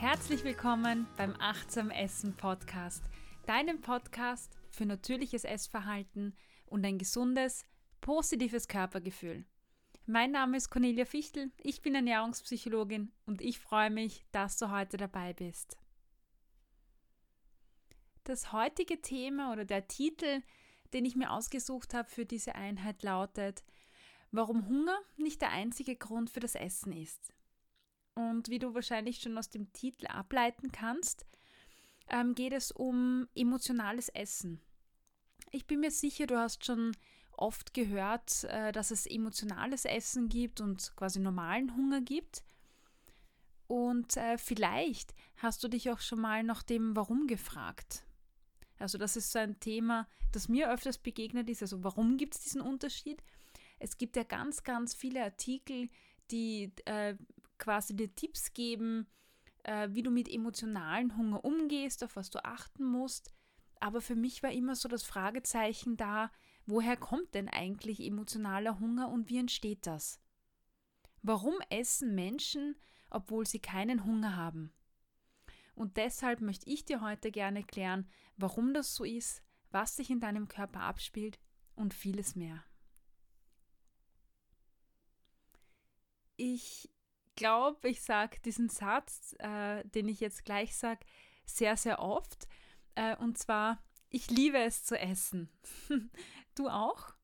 Herzlich willkommen beim Achtsam Essen Podcast, deinem Podcast für natürliches Essverhalten und ein gesundes, positives Körpergefühl. Mein Name ist Cornelia Fichtel, ich bin Ernährungspsychologin und ich freue mich, dass du heute dabei bist. Das heutige Thema oder der Titel, den ich mir ausgesucht habe für diese Einheit lautet, warum Hunger nicht der einzige Grund für das Essen ist. Und wie du wahrscheinlich schon aus dem Titel ableiten kannst, ähm, geht es um emotionales Essen. Ich bin mir sicher, du hast schon oft gehört, äh, dass es emotionales Essen gibt und quasi normalen Hunger gibt. Und äh, vielleicht hast du dich auch schon mal nach dem Warum gefragt. Also das ist so ein Thema, das mir öfters begegnet ist. Also warum gibt es diesen Unterschied? Es gibt ja ganz, ganz viele Artikel, die äh, quasi dir Tipps geben, äh, wie du mit emotionalen Hunger umgehst, auf was du achten musst. Aber für mich war immer so das Fragezeichen da, woher kommt denn eigentlich emotionaler Hunger und wie entsteht das? Warum essen Menschen, obwohl sie keinen Hunger haben? Und deshalb möchte ich dir heute gerne klären, warum das so ist, was sich in deinem Körper abspielt und vieles mehr. Ich glaube, ich sage diesen Satz, äh, den ich jetzt gleich sage, sehr, sehr oft. Äh, und zwar, ich liebe es zu essen. du auch?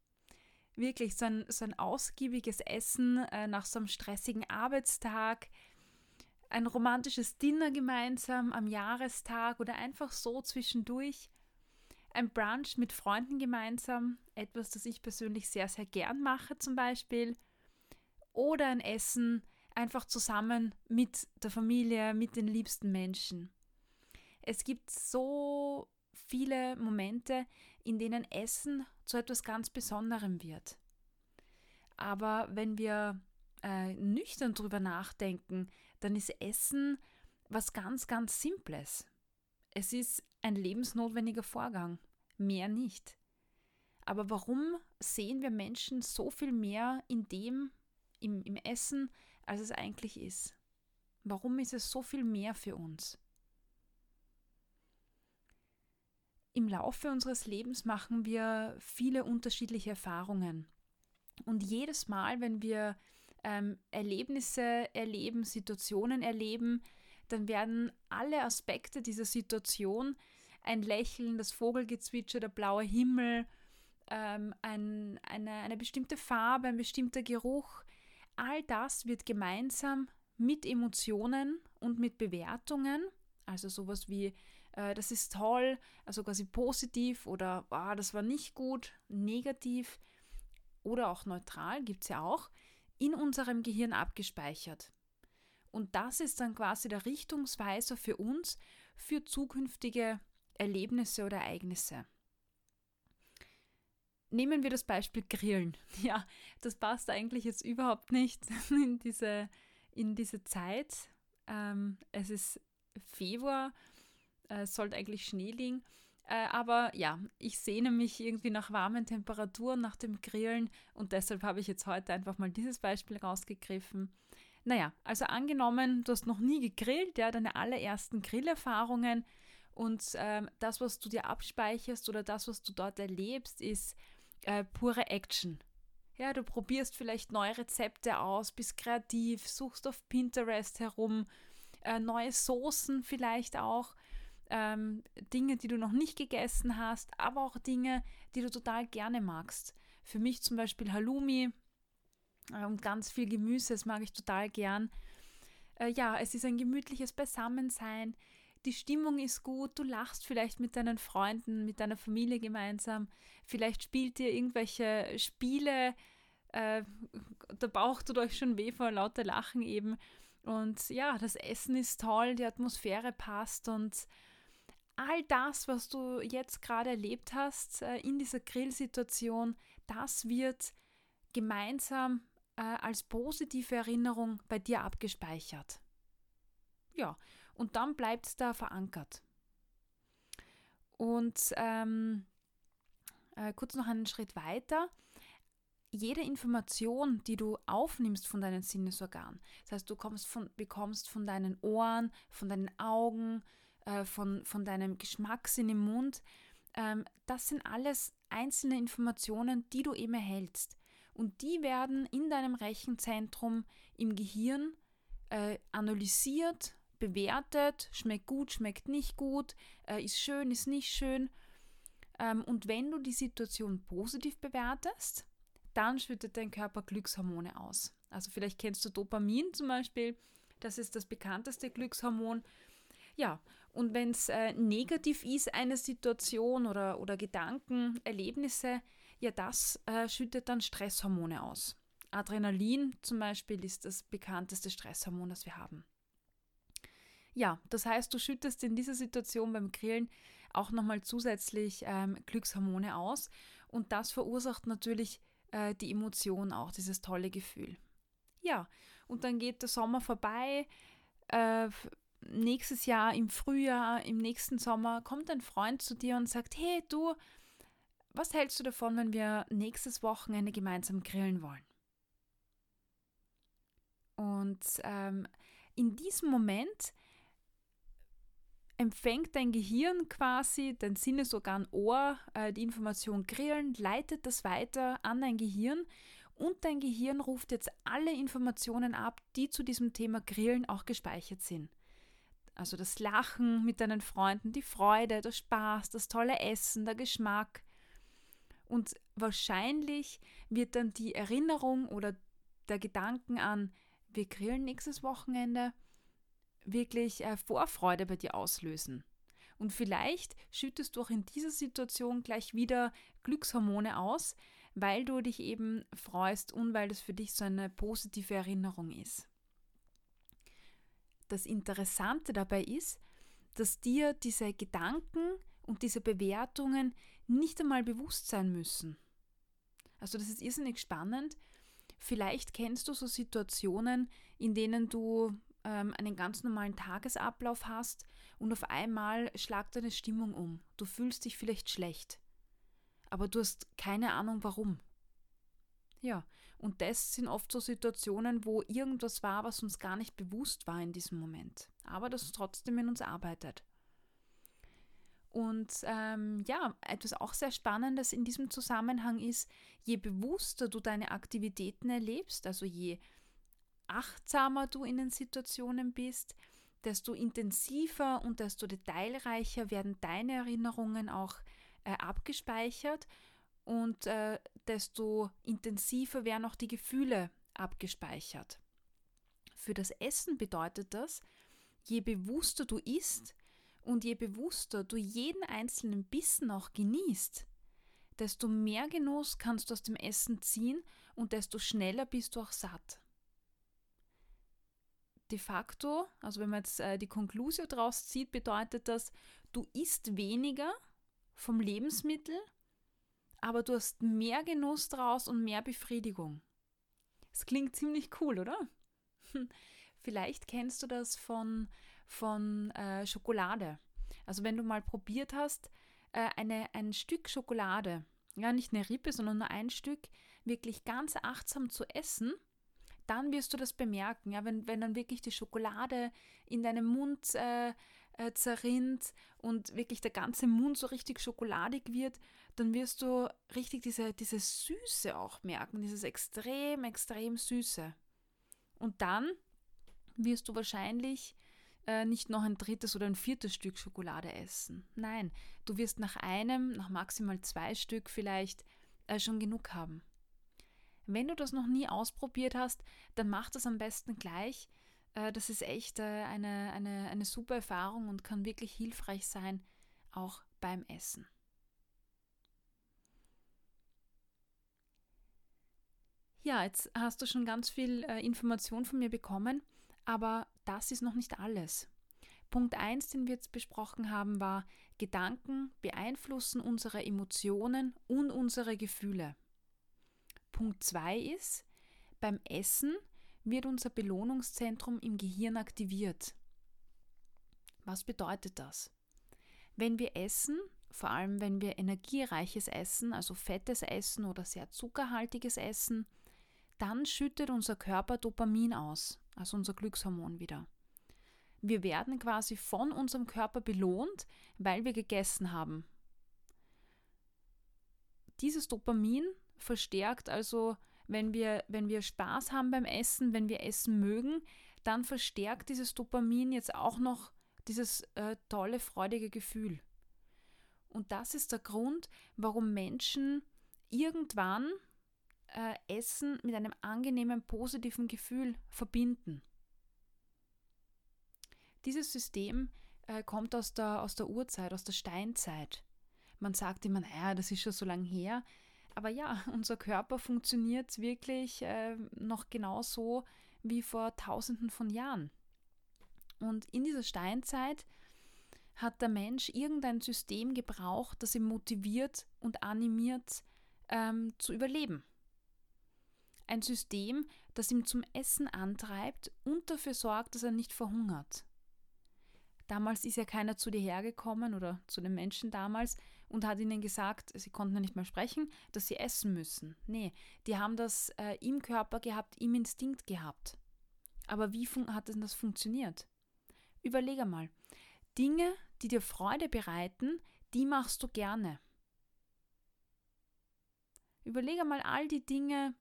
Wirklich, so ein, so ein ausgiebiges Essen äh, nach so einem stressigen Arbeitstag, ein romantisches Dinner gemeinsam am Jahrestag oder einfach so zwischendurch. Ein Brunch mit Freunden gemeinsam, etwas, das ich persönlich sehr, sehr gern mache zum Beispiel. Oder ein Essen einfach zusammen mit der Familie, mit den liebsten Menschen. Es gibt so viele Momente, in denen Essen zu etwas ganz Besonderem wird. Aber wenn wir äh, nüchtern drüber nachdenken, dann ist Essen was ganz, ganz Simples. Es ist ein lebensnotwendiger Vorgang, mehr nicht. Aber warum sehen wir Menschen so viel mehr in dem, im, im Essen, als es eigentlich ist? Warum ist es so viel mehr für uns? Im Laufe unseres Lebens machen wir viele unterschiedliche Erfahrungen. Und jedes Mal, wenn wir ähm, Erlebnisse erleben, Situationen erleben, dann werden alle Aspekte dieser Situation, ein Lächeln, das Vogelgezwitscher, der blaue Himmel, ähm, ein, eine, eine bestimmte Farbe, ein bestimmter Geruch, all das wird gemeinsam mit Emotionen und mit Bewertungen, also sowas wie, äh, das ist toll, also quasi positiv oder oh, das war nicht gut, negativ oder auch neutral, gibt es ja auch, in unserem Gehirn abgespeichert. Und das ist dann quasi der Richtungsweiser für uns für zukünftige Erlebnisse oder Ereignisse. Nehmen wir das Beispiel Grillen. Ja, das passt eigentlich jetzt überhaupt nicht in diese, in diese Zeit. Ähm, es ist Februar, äh, es sollte eigentlich Schnee liegen. Äh, aber ja, ich sehne mich irgendwie nach warmen Temperaturen, nach dem Grillen und deshalb habe ich jetzt heute einfach mal dieses Beispiel rausgegriffen. Naja, also angenommen, du hast noch nie gegrillt, ja, deine allerersten Grillerfahrungen und ähm, das, was du dir abspeicherst oder das, was du dort erlebst, ist äh, pure Action. Ja, du probierst vielleicht neue Rezepte aus, bist kreativ, suchst auf Pinterest herum, äh, neue Soßen vielleicht auch, ähm, Dinge, die du noch nicht gegessen hast, aber auch Dinge, die du total gerne magst. Für mich zum Beispiel Halloumi äh, und ganz viel Gemüse, das mag ich total gern. Äh, ja, es ist ein gemütliches Beisammensein die Stimmung ist gut, du lachst vielleicht mit deinen Freunden, mit deiner Familie gemeinsam, vielleicht spielt ihr irgendwelche Spiele, äh, der Bauch tut euch schon weh vor lauter Lachen eben. Und ja, das Essen ist toll, die Atmosphäre passt und all das, was du jetzt gerade erlebt hast äh, in dieser Grillsituation, das wird gemeinsam äh, als positive Erinnerung bei dir abgespeichert. Ja, und dann bleibt es da verankert. Und ähm, äh, kurz noch einen Schritt weiter. jede Information, die du aufnimmst von deinen Sinnesorganen, das heißt, du von, bekommst von deinen Ohren, von deinen Augen, äh, von, von deinem Geschmackssinn im Mund, ähm, das sind alles einzelne Informationen, die du eben erhältst. Und die werden in deinem Rechenzentrum im Gehirn äh, analysiert, bewertet, schmeckt gut, schmeckt nicht gut, äh, ist schön, ist nicht schön. Ähm, und wenn du die Situation positiv bewertest, dann schüttet dein Körper Glückshormone aus. Also vielleicht kennst du Dopamin zum Beispiel, das ist das bekannteste Glückshormon. Ja, und wenn es äh, negativ ist, eine Situation oder, oder Gedanken, Erlebnisse, ja, das äh, schüttet dann Stresshormone aus. Adrenalin zum Beispiel ist das bekannteste Stresshormon, das wir haben. Ja, das heißt, du schüttest in dieser Situation beim Grillen auch nochmal zusätzlich ähm, Glückshormone aus und das verursacht natürlich äh, die Emotion auch, dieses tolle Gefühl. Ja, und dann geht der Sommer vorbei. Äh, nächstes Jahr im Frühjahr, im nächsten Sommer kommt ein Freund zu dir und sagt, hey du, was hältst du davon, wenn wir nächstes Wochenende gemeinsam grillen wollen? Und ähm, in diesem Moment empfängt dein Gehirn quasi, dein Sinnesorgan Ohr, äh, die Information Grillen, leitet das weiter an dein Gehirn und dein Gehirn ruft jetzt alle Informationen ab, die zu diesem Thema Grillen auch gespeichert sind. Also das Lachen mit deinen Freunden, die Freude, der Spaß, das tolle Essen, der Geschmack. Und wahrscheinlich wird dann die Erinnerung oder der Gedanken an, wir grillen nächstes Wochenende, wirklich äh, Vorfreude bei dir auslösen. Und vielleicht schüttest du auch in dieser Situation gleich wieder Glückshormone aus, weil du dich eben freust und weil das für dich so eine positive Erinnerung ist. Das Interessante dabei ist, dass dir diese Gedanken und diese Bewertungen nicht einmal bewusst sein müssen. Also das ist irrsinnig spannend. Vielleicht kennst du so Situationen, in denen du ähm, einen ganz normalen Tagesablauf hast und auf einmal schlagt deine Stimmung um. Du fühlst dich vielleicht schlecht, aber du hast keine Ahnung warum. Ja, und das sind oft so Situationen, wo irgendwas war, was uns gar nicht bewusst war in diesem Moment, aber das trotzdem in uns arbeitet. Und ähm, ja, etwas auch sehr Spannendes in diesem Zusammenhang ist, je bewusster du deine Aktivitäten erlebst, also je achtsamer du in den Situationen bist, desto intensiver und desto detailreicher werden deine Erinnerungen auch äh, abgespeichert und äh, desto intensiver werden auch die Gefühle abgespeichert. Für das Essen bedeutet das, je bewusster du isst und je bewusster du jeden einzelnen Bissen auch genießt, desto mehr Genuss kannst du aus dem Essen ziehen und desto schneller bist du auch satt de facto, also wenn man jetzt äh, die Konklusion daraus zieht, bedeutet das, du isst weniger vom Lebensmittel, aber du hast mehr Genuss draus und mehr Befriedigung. Das klingt ziemlich cool, oder? Vielleicht kennst du das von, von äh, Schokolade. Also wenn du mal probiert hast, äh, eine, ein Stück Schokolade, ja nicht eine Rippe, sondern nur ein Stück, wirklich ganz achtsam zu essen, dann wirst du das bemerken, ja, wenn, wenn dann wirklich die Schokolade in deinem Mund äh, äh, zerrinnt und wirklich der ganze Mund so richtig schokoladig wird, dann wirst du richtig diese, diese Süße auch merken, dieses extrem, extrem Süße. Und dann wirst du wahrscheinlich äh, nicht noch ein drittes oder ein viertes Stück Schokolade essen. Nein, du wirst nach einem, nach maximal zwei Stück vielleicht äh, schon genug haben. Wenn du das noch nie ausprobiert hast, dann mach das am besten gleich. Äh, das ist echt äh, eine, eine, eine super Erfahrung und kann wirklich hilfreich sein, auch beim Essen. Ja, jetzt hast du schon ganz viel äh, Information von mir bekommen, aber das ist noch nicht alles. Punkt 1, den wir jetzt besprochen haben, war, Gedanken beeinflussen unsere Emotionen und unsere Gefühle. Punkt 2 ist, beim Essen wird unser Belohnungszentrum im Gehirn aktiviert. Was bedeutet das? Wenn wir essen, vor allem wenn wir energiereiches Essen, also fettes Essen oder sehr zuckerhaltiges Essen, dann schüttet unser Körper Dopamin aus, also unser Glückshormon wieder. Wir werden quasi von unserem Körper belohnt, weil wir gegessen haben. Dieses Dopamin verstärkt also, wenn wir, wenn wir Spaß haben beim Essen, wenn wir essen mögen, dann verstärkt dieses Dopamin jetzt auch noch dieses äh, tolle, freudige Gefühl. Und das ist der Grund, warum Menschen irgendwann äh, Essen mit einem angenehmen, positiven Gefühl verbinden. Dieses System äh, kommt aus der, aus der Urzeit, aus der Steinzeit. Man sagt immer, naja, das ist schon so lange her. Aber ja, unser Körper funktioniert wirklich äh, noch genauso wie vor tausenden von Jahren. Und in dieser Steinzeit hat der Mensch irgendein System gebraucht, das ihn motiviert und animiert ähm, zu überleben. Ein System, das ihm zum Essen antreibt und dafür sorgt, dass er nicht verhungert. Damals ist ja keiner zu dir hergekommen oder zu den Menschen damals und hat ihnen gesagt, sie konnten ja nicht mehr sprechen, dass sie essen müssen. Nee, die haben das äh, im Körper gehabt, im Instinkt gehabt. Aber wie hat denn das funktioniert? Überlege mal. Dinge, die dir Freude bereiten, die machst du gerne. Überlege mal all die Dinge,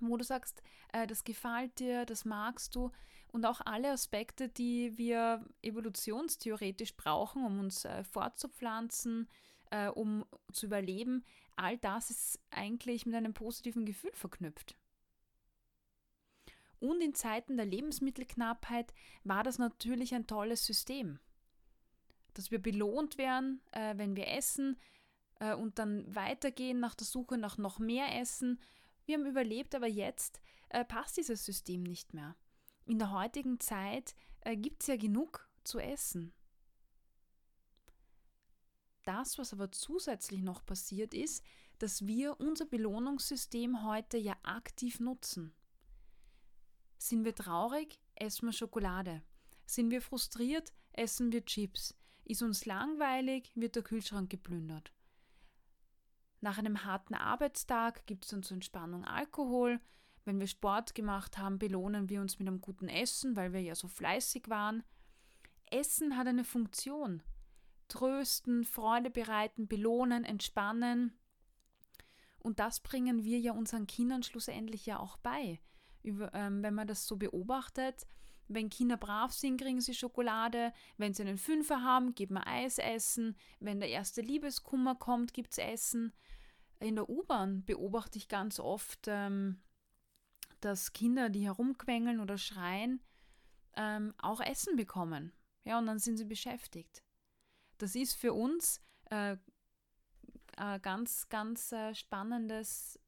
wo du sagst, äh, das gefällt dir, das magst du und auch alle Aspekte, die wir evolutionstheoretisch brauchen, um uns äh, fortzupflanzen, äh, um zu überleben, all das ist eigentlich mit einem positiven Gefühl verknüpft. Und in Zeiten der Lebensmittelknappheit war das natürlich ein tolles System. Dass wir belohnt werden, äh, wenn wir essen äh, und dann weitergehen nach der Suche nach noch mehr Essen wir haben überlebt, aber jetzt äh, passt dieses System nicht mehr. In der heutigen Zeit äh, gibt es ja genug zu essen. Das, was aber zusätzlich noch passiert ist, dass wir unser Belohnungssystem heute ja aktiv nutzen. Sind wir traurig, essen wir Schokolade. Sind wir frustriert, essen wir Chips. Ist uns langweilig, wird der Kühlschrank geplündert. Nach einem harten Arbeitstag gibt es dann zur Entspannung Alkohol. Wenn wir Sport gemacht haben, belohnen wir uns mit einem guten Essen, weil wir ja so fleißig waren. Essen hat eine Funktion. Trösten, Freude bereiten, belohnen, entspannen. Und das bringen wir ja unseren Kindern schlussendlich ja auch bei. Über, ähm, wenn man das so beobachtet, wenn Kinder brav sind, kriegen sie Schokolade. Wenn sie einen Fünfer haben, gibt man Eis essen. Wenn der erste Liebeskummer kommt, gibt es Essen. In der U-Bahn beobachte ich ganz oft, ähm, dass Kinder, die herumquengeln oder schreien, ähm, auch Essen bekommen. Ja, und dann sind sie beschäftigt. Das ist für uns äh, ein ganz, ganz äh, spannendes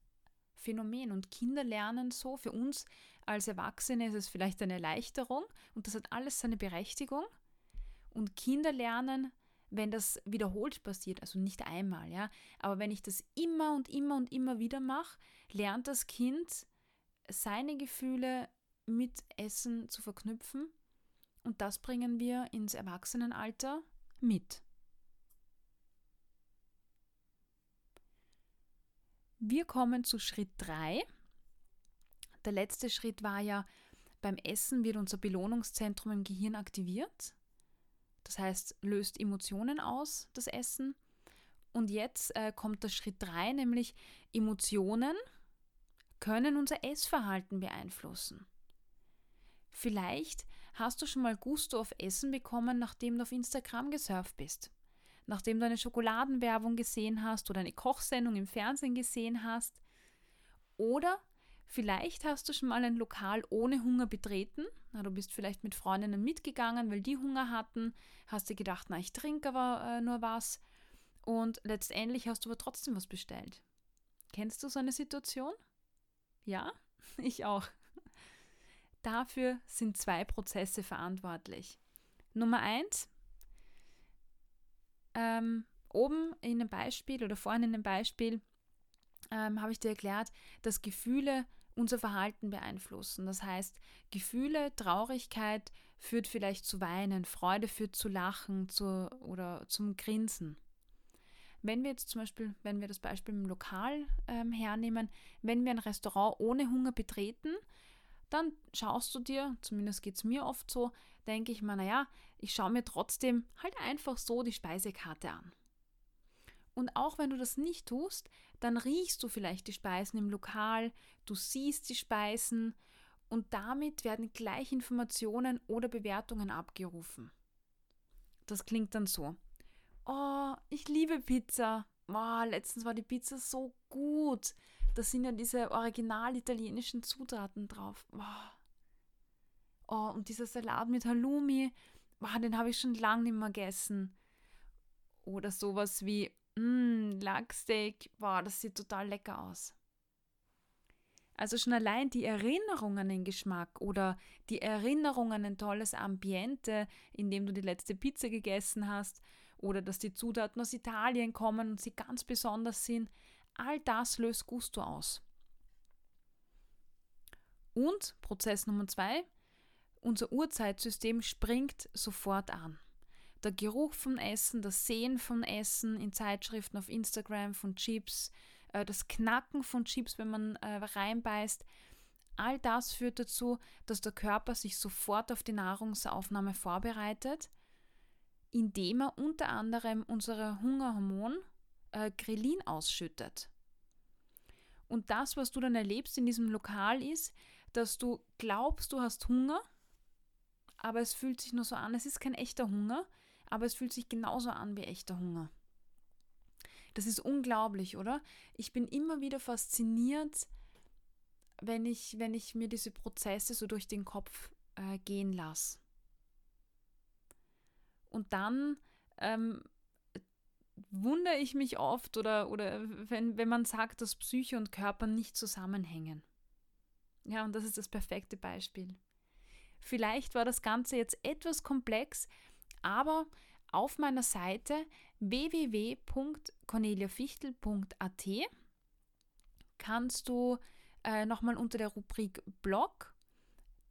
Phänomen. Und Kinder lernen so. Für uns als Erwachsene ist es vielleicht eine Erleichterung und das hat alles seine Berechtigung. Und Kinder lernen, wenn das wiederholt passiert, also nicht einmal, ja, aber wenn ich das immer und immer und immer wieder mache, lernt das Kind seine Gefühle mit Essen zu verknüpfen und das bringen wir ins Erwachsenenalter mit. Wir kommen zu Schritt 3 der letzte Schritt war ja, beim Essen wird unser Belohnungszentrum im Gehirn aktiviert. Das heißt, löst Emotionen aus, das Essen. Und jetzt äh, kommt der Schritt 3, nämlich Emotionen können unser Essverhalten beeinflussen. Vielleicht hast du schon mal Gusto auf Essen bekommen, nachdem du auf Instagram gesurft bist. Nachdem du eine Schokoladenwerbung gesehen hast oder eine Kochsendung im Fernsehen gesehen hast. Oder Vielleicht hast du schon mal ein Lokal ohne Hunger betreten. Na, du bist vielleicht mit Freundinnen mitgegangen, weil die Hunger hatten. Hast dir gedacht, na, ich trinke aber äh, nur was. Und letztendlich hast du aber trotzdem was bestellt. Kennst du so eine Situation? Ja, ich auch. Dafür sind zwei Prozesse verantwortlich. Nummer eins, ähm, oben in dem Beispiel oder vorhin in dem Beispiel ähm, habe ich dir erklärt, dass Gefühle unser Verhalten beeinflussen. Das heißt, Gefühle, Traurigkeit führt vielleicht zu Weinen, Freude führt zu Lachen zu, oder zum Grinsen. Wenn wir jetzt zum Beispiel, wenn wir das Beispiel im Lokal ähm, hernehmen, wenn wir ein Restaurant ohne Hunger betreten, dann schaust du dir, zumindest geht es mir oft so, denke ich mir, naja, ich schaue mir trotzdem halt einfach so die Speisekarte an. Und auch wenn du das nicht tust, dann riechst du vielleicht die Speisen im Lokal, du siehst die Speisen und damit werden gleich Informationen oder Bewertungen abgerufen. Das klingt dann so. Oh, ich liebe Pizza. Oh, letztens war die Pizza so gut. Da sind ja diese original italienischen Zutaten drauf. Oh. oh und dieser Salat mit Halloumi, oh, den habe ich schon lange nicht mehr gegessen. Oder sowas wie, mh, Lachsteak, wow, das sieht total lecker aus. Also schon allein die Erinnerung an den Geschmack oder die Erinnerung an ein tolles Ambiente, in dem du die letzte Pizza gegessen hast oder dass die Zutaten aus Italien kommen und sie ganz besonders sind, all das löst Gusto aus. Und Prozess Nummer zwei, unser Urzeitsystem springt sofort an. Der Geruch von Essen, das Sehen von Essen in Zeitschriften auf Instagram, von Chips, äh, das Knacken von Chips, wenn man äh, reinbeißt, all das führt dazu, dass der Körper sich sofort auf die Nahrungsaufnahme vorbereitet, indem er unter anderem unser Hungerhormon äh, Grelin ausschüttet. Und das, was du dann erlebst in diesem Lokal, ist, dass du glaubst, du hast Hunger, aber es fühlt sich nur so an, es ist kein echter Hunger, aber es fühlt sich genauso an wie echter Hunger. Das ist unglaublich, oder? Ich bin immer wieder fasziniert, wenn ich, wenn ich mir diese Prozesse so durch den Kopf äh, gehen lasse. Und dann ähm, wundere ich mich oft oder, oder wenn, wenn man sagt, dass Psyche und Körper nicht zusammenhängen. Ja, und das ist das perfekte Beispiel. Vielleicht war das Ganze jetzt etwas komplex, aber auf meiner Seite www.corneliafichtel.at kannst du äh, nochmal unter der Rubrik Blog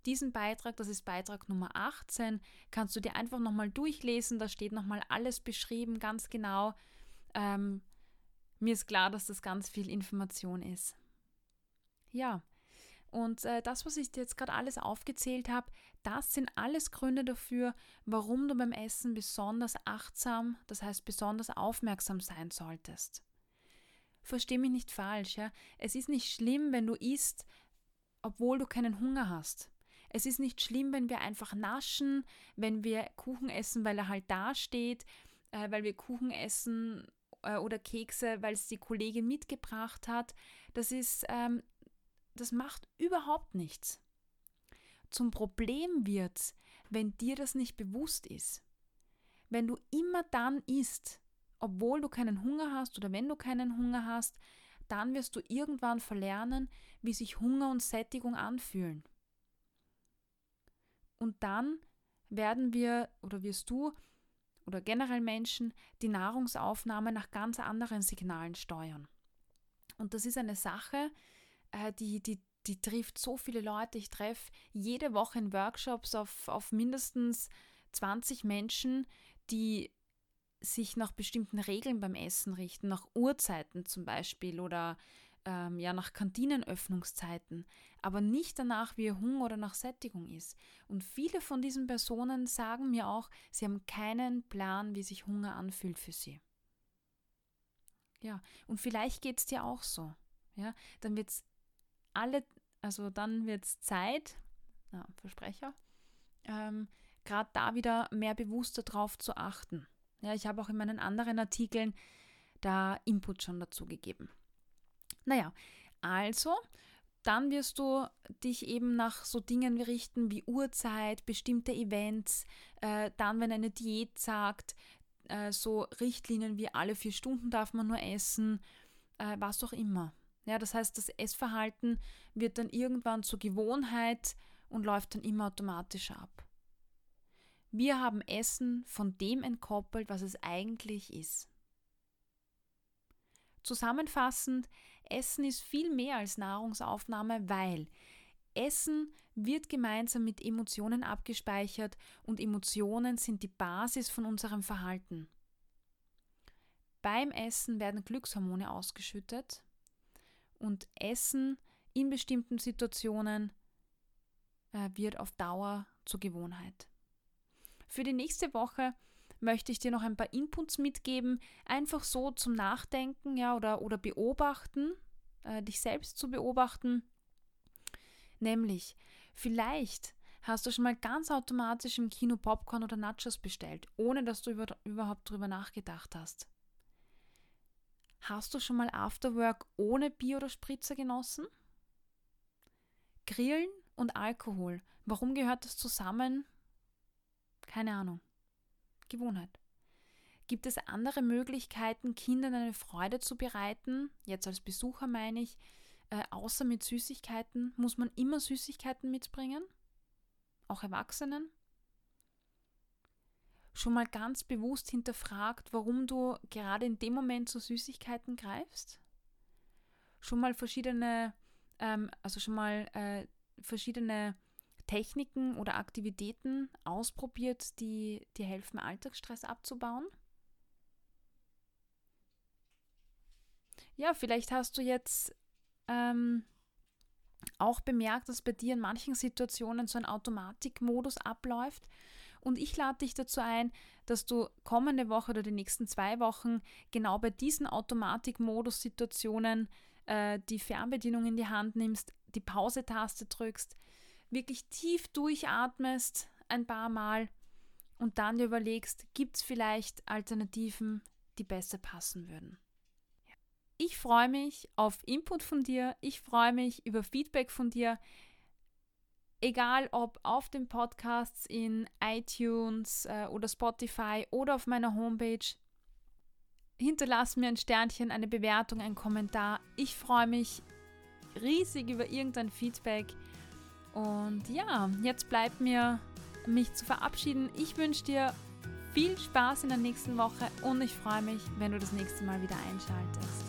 diesen Beitrag, das ist Beitrag Nummer 18, kannst du dir einfach nochmal durchlesen. Da steht nochmal alles beschrieben, ganz genau. Ähm, mir ist klar, dass das ganz viel Information ist. Ja, und äh, das, was ich dir jetzt gerade alles aufgezählt habe, das sind alles Gründe dafür, warum du beim Essen besonders achtsam, das heißt besonders aufmerksam sein solltest. Versteh mich nicht falsch, ja? Es ist nicht schlimm, wenn du isst, obwohl du keinen Hunger hast. Es ist nicht schlimm, wenn wir einfach naschen, wenn wir Kuchen essen, weil er halt da steht, äh, weil wir Kuchen essen äh, oder Kekse, weil es die Kollegin mitgebracht hat. Das ist ähm, das macht überhaupt nichts. Zum Problem wird's, wenn dir das nicht bewusst ist. Wenn du immer dann isst, obwohl du keinen Hunger hast oder wenn du keinen Hunger hast, dann wirst du irgendwann verlernen, wie sich Hunger und Sättigung anfühlen. Und dann werden wir oder wirst du oder generell Menschen die Nahrungsaufnahme nach ganz anderen Signalen steuern. Und das ist eine Sache, äh, die, die, die trifft so viele Leute. Ich treffe jede Woche in Workshops auf, auf mindestens 20 Menschen, die sich nach bestimmten Regeln beim Essen richten, nach Uhrzeiten zum Beispiel oder ähm, ja nach Kantinenöffnungszeiten, aber nicht danach, wie ihr Hunger oder nach Sättigung ist. Und viele von diesen Personen sagen mir auch, sie haben keinen Plan, wie sich Hunger anfühlt für sie. Ja, und vielleicht geht es dir auch so. Ja, dann wird es alle, also dann wird es Zeit, ja, Versprecher, ähm, gerade da wieder mehr bewusster drauf zu achten. Ja, ich habe auch in meinen anderen Artikeln da Input schon dazu gegeben. Naja, also, dann wirst du dich eben nach so Dingen richten wie Uhrzeit, bestimmte Events, äh, dann, wenn eine Diät sagt, äh, so Richtlinien wie alle vier Stunden darf man nur essen, äh, was auch immer. Ja, das heißt, das Essverhalten wird dann irgendwann zur Gewohnheit und läuft dann immer automatischer ab. Wir haben Essen von dem entkoppelt, was es eigentlich ist. Zusammenfassend, Essen ist viel mehr als Nahrungsaufnahme, weil Essen wird gemeinsam mit Emotionen abgespeichert und Emotionen sind die Basis von unserem Verhalten. beim Essen werden Glückshormone ausgeschüttet und Essen in bestimmten Situationen äh, wird auf Dauer zur Gewohnheit. Für die nächste Woche möchte ich dir noch ein paar Inputs mitgeben, einfach so zum Nachdenken ja, oder, oder beobachten, äh, dich selbst zu beobachten. Nämlich, vielleicht hast du schon mal ganz automatisch im Kino Popcorn oder Nachos bestellt, ohne dass du über, überhaupt drüber nachgedacht hast. Hast du schon mal Afterwork ohne Bier oder Spritzer genossen? Grillen und Alkohol. Warum gehört das zusammen? Keine Ahnung. Gewohnheit. Gibt es andere Möglichkeiten, Kindern eine Freude zu bereiten? Jetzt als Besucher meine ich, äh, außer mit Süßigkeiten. Muss man immer Süßigkeiten mitbringen? Auch Erwachsenen? Schon mal ganz bewusst hinterfragt, warum du gerade in dem Moment zu Süßigkeiten greifst? Schon mal verschiedene, ähm, also schon mal äh, verschiedene Techniken oder Aktivitäten ausprobiert, die dir helfen, Alltagsstress abzubauen? Ja, vielleicht hast du jetzt ähm, auch bemerkt, dass bei dir in manchen Situationen so ein Automatikmodus abläuft. Und ich lade dich dazu ein, dass du kommende Woche oder die nächsten zwei Wochen genau bei diesen Automatikmodus-Situationen äh, die Fernbedienung in die Hand nimmst, die Pause-Taste drückst, wirklich tief durchatmest ein paar Mal und dann dir überlegst, gibt es vielleicht Alternativen, die besser passen würden. Ich freue mich auf Input von dir, ich freue mich über Feedback von dir, egal ob auf den Podcasts in iTunes äh, oder Spotify oder auf meiner Homepage. Hinterlass mir ein Sternchen, eine Bewertung, einen Kommentar. Ich freue mich riesig über irgendein Feedback. Und ja, jetzt bleibt mir, mich zu verabschieden. Ich wünsche dir viel Spaß in der nächsten Woche und ich freue mich, wenn du das nächste Mal wieder einschaltest.